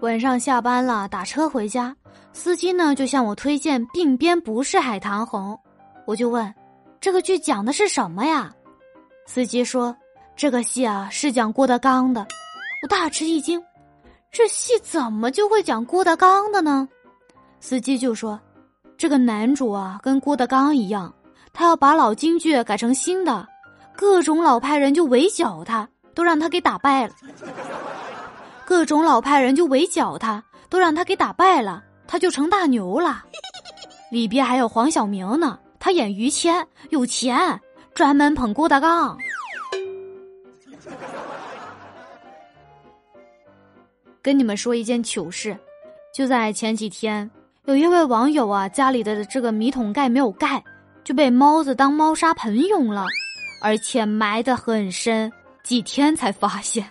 晚上下班了，打车回家，司机呢就向我推荐《鬓边不是海棠红》，我就问，这个剧讲的是什么呀？司机说，这个戏啊是讲郭德纲的。我大吃一惊，这戏怎么就会讲郭德纲的呢？司机就说，这个男主啊跟郭德纲一样，他要把老京剧改成新的，各种老派人就围剿他，都让他给打败了。各种老派人就围剿他，都让他给打败了，他就成大牛了。里边还有黄晓明呢，他演于谦，有钱，专门捧郭德纲。跟你们说一件糗事，就在前几天，有一位网友啊，家里的这个米桶盖没有盖，就被猫子当猫砂盆用了，而且埋得很深，几天才发现。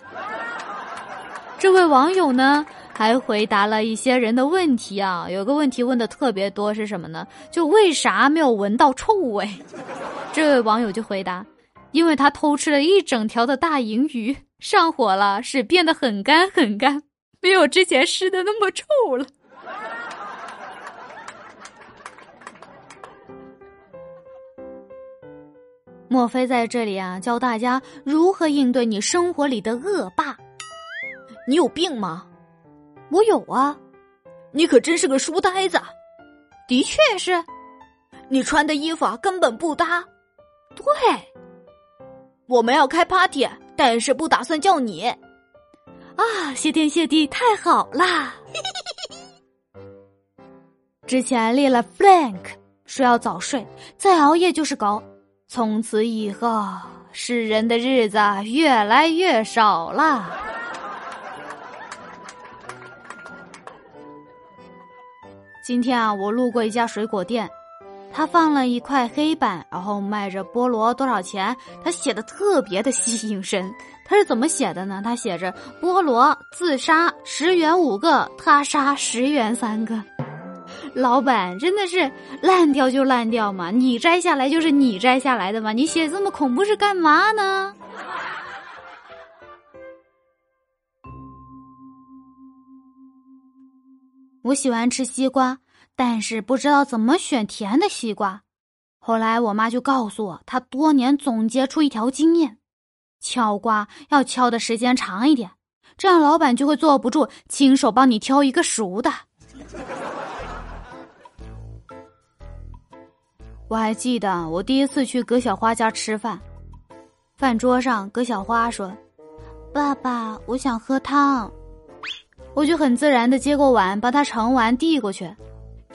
这位网友呢，还回答了一些人的问题啊。有个问题问的特别多，是什么呢？就为啥没有闻到臭味？这位网友就回答：因为他偷吃了一整条的大银鱼，上火了，屎变得很干很干，没有之前湿的那么臭了。莫非在这里啊，教大家如何应对你生活里的恶霸？你有病吗？我有啊，你可真是个书呆子。的确是，你穿的衣服啊根本不搭。对，我们要开 party，但是不打算叫你。啊，谢天谢地，太好啦！之前立了 flank，说要早睡，再熬夜就是狗。从此以后，世人的日子越来越少了。今天啊，我路过一家水果店，他放了一块黑板，然后卖着菠萝多少钱？他写的特别的吸引人。他是怎么写的呢？他写着菠萝自杀十元五个，他杀十元三个。老板真的是烂掉就烂掉嘛，你摘下来就是你摘下来的嘛，你写这么恐怖是干嘛呢？我喜欢吃西瓜，但是不知道怎么选甜的西瓜。后来我妈就告诉我，她多年总结出一条经验：敲瓜要敲的时间长一点，这样老板就会坐不住，亲手帮你挑一个熟的。我还记得我第一次去葛小花家吃饭，饭桌上葛小花说：“爸爸，我想喝汤。”我就很自然的接过碗，把它盛完递过去，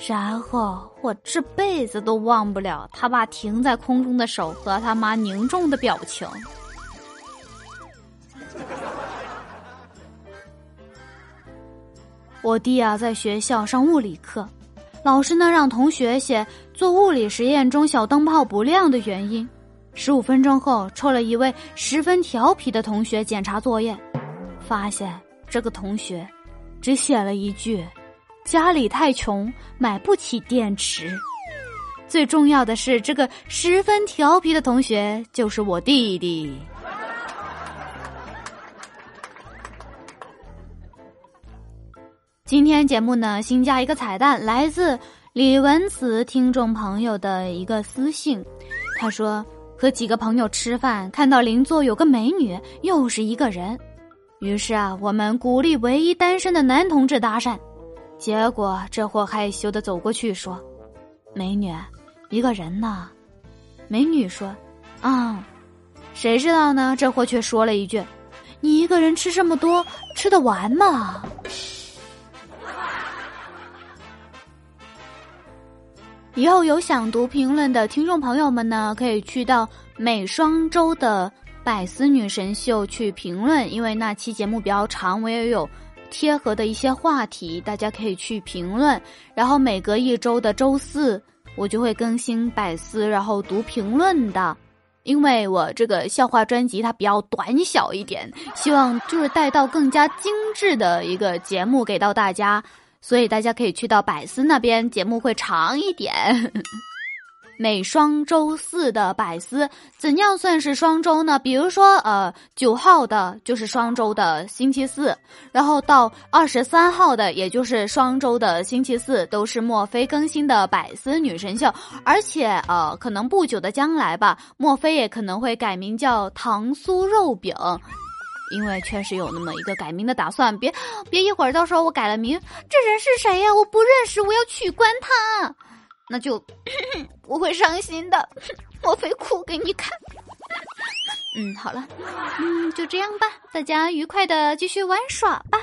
然后我这辈子都忘不了他爸停在空中的手和他妈凝重的表情。我弟啊，在学校上物理课，老师呢让同学写做物理实验中小灯泡不亮的原因。十五分钟后，抽了一位十分调皮的同学检查作业，发现这个同学。只写了一句：“家里太穷，买不起电池。”最重要的是，这个十分调皮的同学就是我弟弟。今天节目呢，新加一个彩蛋，来自李文慈听众朋友的一个私信。他说：“和几个朋友吃饭，看到邻座有个美女，又是一个人。”于是啊，我们鼓励唯一单身的男同志搭讪，结果这货害羞的走过去说：“美女，一个人呢。”美女说：“啊，谁知道呢？”这货却说了一句：“你一个人吃这么多，吃得完吗？”以后有想读评论的听众朋友们呢，可以去到每双周的。百思女神秀去评论，因为那期节目比较长，我也有贴合的一些话题，大家可以去评论。然后每隔一周的周四，我就会更新百思，然后读评论的。因为我这个笑话专辑它比较短小一点，希望就是带到更加精致的一个节目给到大家，所以大家可以去到百思那边，节目会长一点。每双周四的百思，怎样算是双周呢？比如说，呃，九号的就是双周的星期四，然后到二十三号的，也就是双周的星期四，都是墨菲更新的百思女神秀。而且，呃，可能不久的将来吧，墨菲也可能会改名叫糖酥肉饼。因为确实有那么一个改名的打算，别别一会儿到时候我改了名，这人是谁呀？我不认识，我要取关他，那就我会伤心的，莫非哭给你看。嗯，好了，嗯，就这样吧，大家愉快的继续玩耍吧。